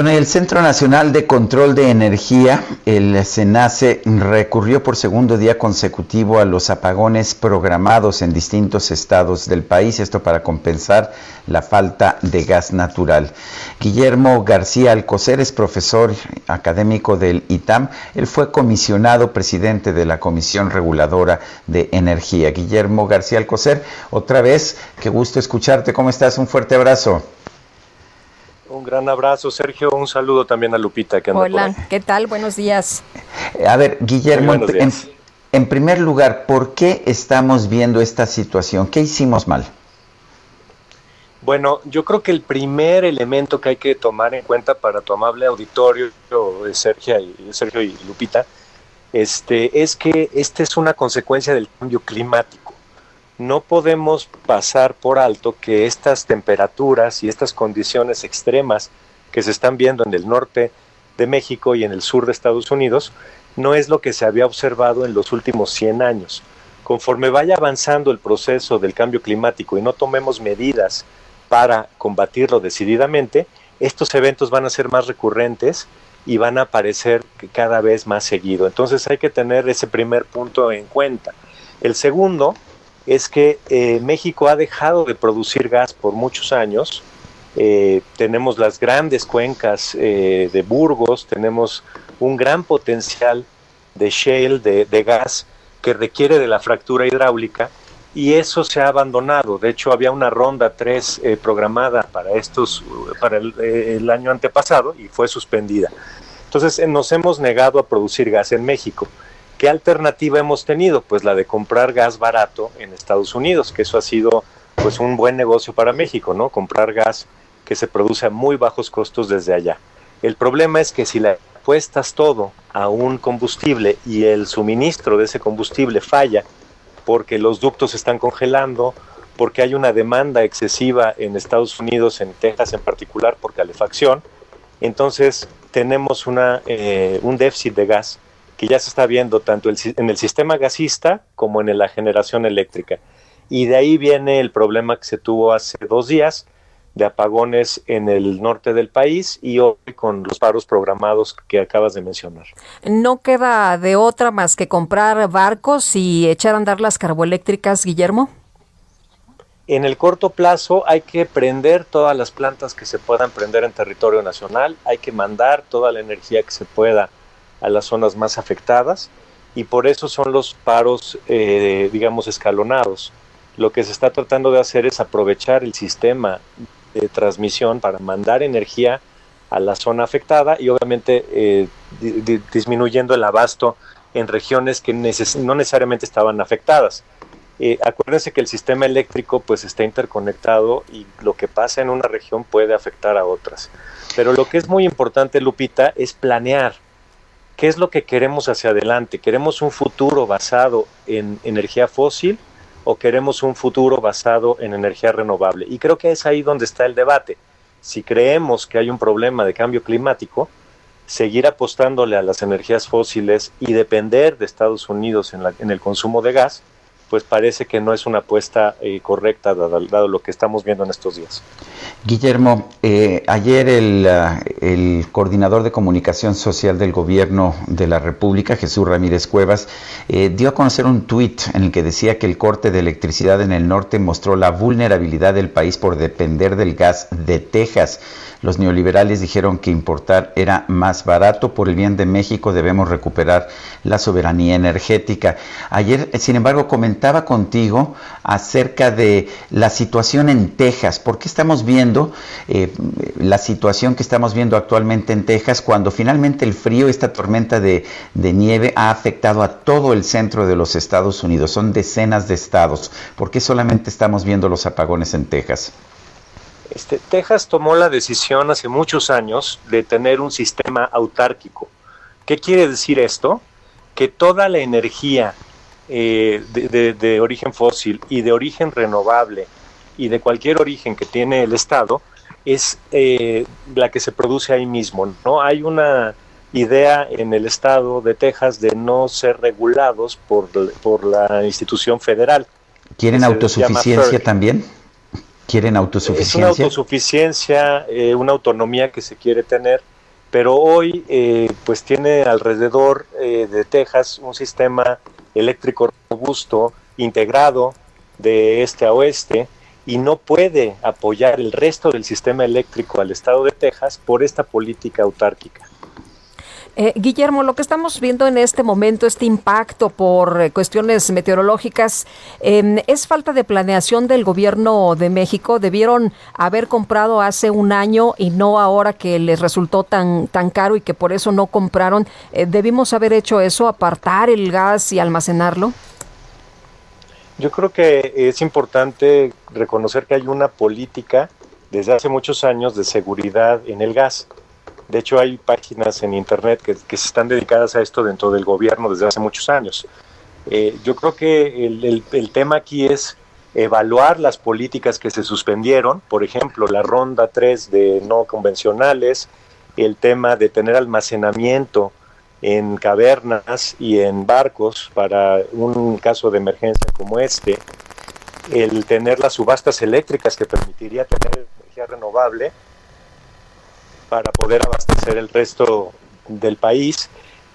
Bueno, el Centro Nacional de Control de Energía, el SENACE, recurrió por segundo día consecutivo a los apagones programados en distintos estados del país, esto para compensar la falta de gas natural. Guillermo García Alcocer es profesor académico del ITAM. Él fue comisionado presidente de la Comisión Reguladora de Energía. Guillermo García Alcocer, otra vez, qué gusto escucharte. ¿Cómo estás? Un fuerte abrazo. Un gran abrazo, Sergio. Un saludo también a Lupita. Que anda Hola, ¿qué tal? Buenos días. A ver, Guillermo, en, en, primer lugar, ¿por qué estamos viendo esta situación? ¿Qué hicimos mal? Bueno, yo creo que el primer elemento que hay que tomar en cuenta para tu amable auditorio, Sergio y, Sergio y Lupita, este, es que esta es una consecuencia del cambio climático no podemos pasar por alto que estas temperaturas y estas condiciones extremas que se están viendo en el norte de México y en el sur de Estados Unidos no es lo que se había observado en los últimos 100 años. Conforme vaya avanzando el proceso del cambio climático y no tomemos medidas para combatirlo decididamente, estos eventos van a ser más recurrentes y van a aparecer cada vez más seguido. Entonces hay que tener ese primer punto en cuenta. El segundo es que eh, México ha dejado de producir gas por muchos años. Eh, tenemos las grandes cuencas eh, de Burgos, tenemos un gran potencial de shale, de, gas, que requiere de la fractura hidráulica y eso se ha abandonado. De hecho, había una ronda 3 programada para, estos, para el, el año antepasado y fue suspendida. Entonces, nos hemos negado a producir gas en México. ¿Qué alternativa hemos tenido? Pues la de comprar gas barato en Estados Unidos, que eso ha sido pues un buen negocio para México, ¿no? Comprar gas que se produce a muy bajos costos desde allá. El problema es que si le apuestas todo a un combustible y el suministro de ese combustible falla porque los ductos están congelando, porque hay una demanda excesiva en Estados Unidos, en Texas en particular, por calefacción, entonces tenemos una, eh, un déficit de gas que ya se está viendo tanto en el sistema gasista como en la generación eléctrica. Y de ahí viene el problema que se tuvo hace dos días de apagones en el norte del país y hoy con los paros programados que acabas de mencionar. ¿No queda de otra más que comprar barcos y echar a andar las carboeléctricas, Guillermo? En el corto plazo hay que prender todas las plantas que se puedan prender en territorio nacional, hay que mandar toda la energía que se pueda a las zonas más afectadas y por eso son los paros, eh, digamos, escalonados. Lo que se está tratando de hacer es aprovechar el sistema de transmisión para mandar energía a la zona afectada y obviamente eh, disminuyendo el abasto en regiones que no necesariamente estaban afectadas. Eh, acuérdense que el sistema eléctrico pues está interconectado y lo que pasa en una región puede afectar a otras. Pero lo que es muy importante, Lupita, es planear ¿Qué es lo que queremos hacia adelante? ¿Queremos un futuro basado en energía fósil o queremos un futuro basado en energía renovable? Y creo que es ahí donde está el debate. Si creemos que hay un problema de cambio climático, seguir apostándole a las energías fósiles y depender de Estados Unidos en, en el consumo de gas, pues parece que no es una apuesta eh, correcta dado, lo que estamos viendo en estos días. Guillermo, eh, ayer el, ah, el, coordinador de comunicación social del gobierno de la República, Jesús Ramírez Cuevas, eh, dio a conocer un tuit en el que decía que el corte de electricidad en el norte mostró la vulnerabilidad del país por depender del gas de Texas. Los neoliberales dijeron que importar era más barato. Por el bien de México debemos recuperar la soberanía energética. Ayer, sin embargo, contigo acerca de la situación en Texas. ¿Por qué estamos viendo eh, la situación que estamos viendo actualmente en Texas cuando finalmente el frío, esta tormenta de, de nieve ha afectado a todo el centro de los Estados Unidos? Son decenas de estados. ¿Por qué solamente estamos viendo los apagones en Texas? Este, Texas tomó la decisión hace muchos años de tener un sistema autárquico. ¿Qué quiere decir esto? Que toda la energía eh, de, origen fósil y de origen renovable y de cualquier origen que tiene el Estado es eh, la que se produce ahí mismo. No hay una idea en el Estado de Texas de no ser regulados por, por la institución federal. ¿Quieren autosuficiencia también? ¿Quieren autosuficiencia? Es una autosuficiencia, eh, una autonomía que se quiere tener, pero hoy eh, pues tiene alrededor eh, de Texas un sistema eléctrico robusto, integrado de este a oeste, y no puede apoyar el resto del sistema eléctrico al estado de Texas por esta política autárquica. Eh, Guillermo, lo que estamos viendo en este momento, este impacto por eh, cuestiones meteorológicas, em, ¿es falta de planeación del gobierno de México? ¿Debieron haber comprado hace un año y no ahora que les resultó tan, tan caro y que por eso no compraron? Eh, ¿Debimos haber hecho eso, apartar el gas y almacenarlo? Yo creo que es importante reconocer que hay una política desde hace muchos años de seguridad en el gas de hecho, hay páginas en Internet que, se están dedicadas a esto dentro del gobierno desde hace muchos años. Eh, yo creo que el, tema aquí es evaluar las políticas que se suspendieron, por ejemplo, la ronda 3 de no convencionales, el tema de tener almacenamiento en cavernas y en barcos para un caso de emergencia como este, el tener las subastas eléctricas que permitiría tener energía renovable para poder abastecer el resto del país.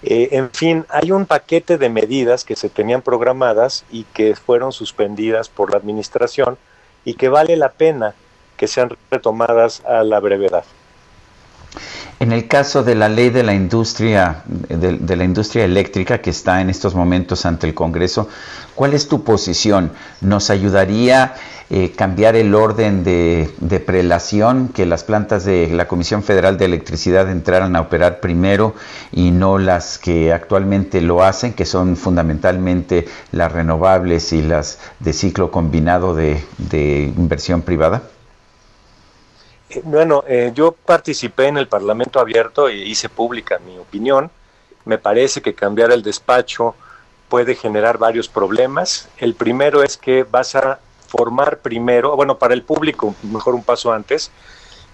Eh, en fin, hay un paquete de medidas que se tenían programadas y que fueron suspendidas por la administración y que vale la pena que sean retomadas a la brevedad. En el caso de la ley de la industria de, la industria eléctrica que está en estos momentos ante el Congreso, ¿cuál es tu posición? ¿Nos ayudaría eh, cambiar el orden de, prelación, que las plantas de la Comisión Federal de Electricidad entraran a operar primero y no las que actualmente lo hacen, que son fundamentalmente las renovables y las de ciclo combinado de, inversión privada? Eh, bueno, eh, yo participé en el Parlamento Abierto e hice pública mi opinión. Me parece que cambiar el despacho puede generar varios problemas. El primero es que vas a formar primero, bueno, para el público, mejor un paso antes,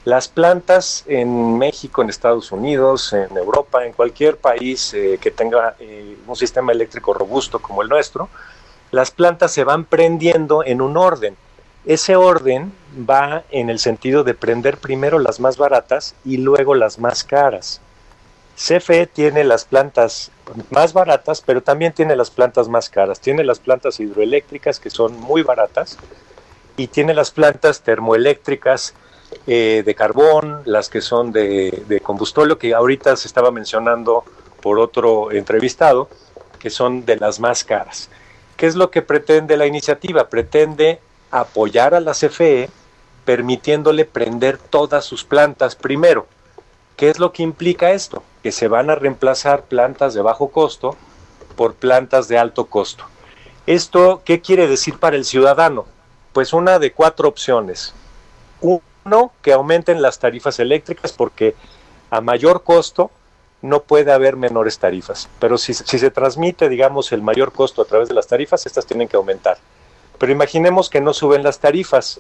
las plantas en México, en Estados Unidos, en Europa, en cualquier país eh, que tenga eh, un sistema eléctrico robusto como el nuestro, las plantas se van prendiendo en un orden. Ese orden va en el sentido de prender primero las más baratas y luego las más caras. CFE tiene las plantas más baratas, pero también tiene las plantas más caras. Tiene las plantas hidroeléctricas que son muy baratas y tiene las plantas termoeléctricas eh, de carbón, las que son de, de combustóleo, que ahorita se estaba mencionando por otro entrevistado, que son de las más caras. ¿Qué es lo que pretende la iniciativa? Pretende apoyar a la CFE permitiéndole prender todas sus plantas primero ¿Qué es lo que implica esto? Que se van a reemplazar plantas de bajo costo por plantas de alto costo. ¿Esto qué quiere decir para el ciudadano? Pues una de cuatro opciones. Uno, que aumenten las tarifas eléctricas porque a mayor costo no puede haber menores tarifas. Pero si, si, se transmite, digamos, el mayor costo a través de las tarifas, estas tienen que aumentar. Pero imaginemos que no suben las tarifas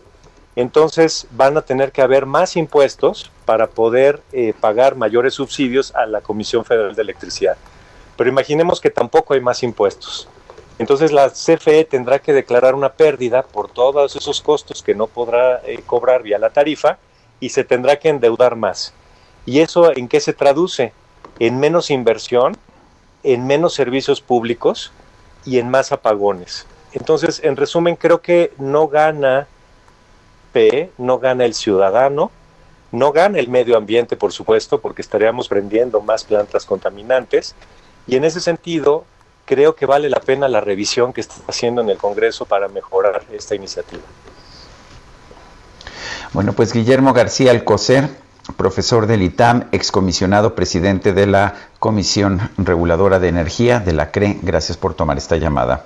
entonces van a tener que haber más impuestos para poder eh, pagar mayores subsidios a la Comisión Federal de Electricidad. Pero imaginemos que tampoco hay más impuestos. Entonces la CFE tendrá que declarar una pérdida por todos esos costos que no podrá eh, cobrar vía la tarifa y se tendrá que endeudar más. ¿Y eso en qué se traduce? En menos inversión, en menos servicios públicos y en más apagones. Entonces, en resumen, creo que no gana no gana el ciudadano, no gana el medio ambiente, por supuesto, porque estaríamos prendiendo más plantas contaminantes. Y en ese sentido, creo que vale la pena la revisión que está haciendo en el Congreso para mejorar esta iniciativa. Bueno, pues Guillermo García Alcocer, profesor del ITAM, excomisionado presidente de la Comisión Reguladora de Energía de la CRE, gracias por tomar esta llamada.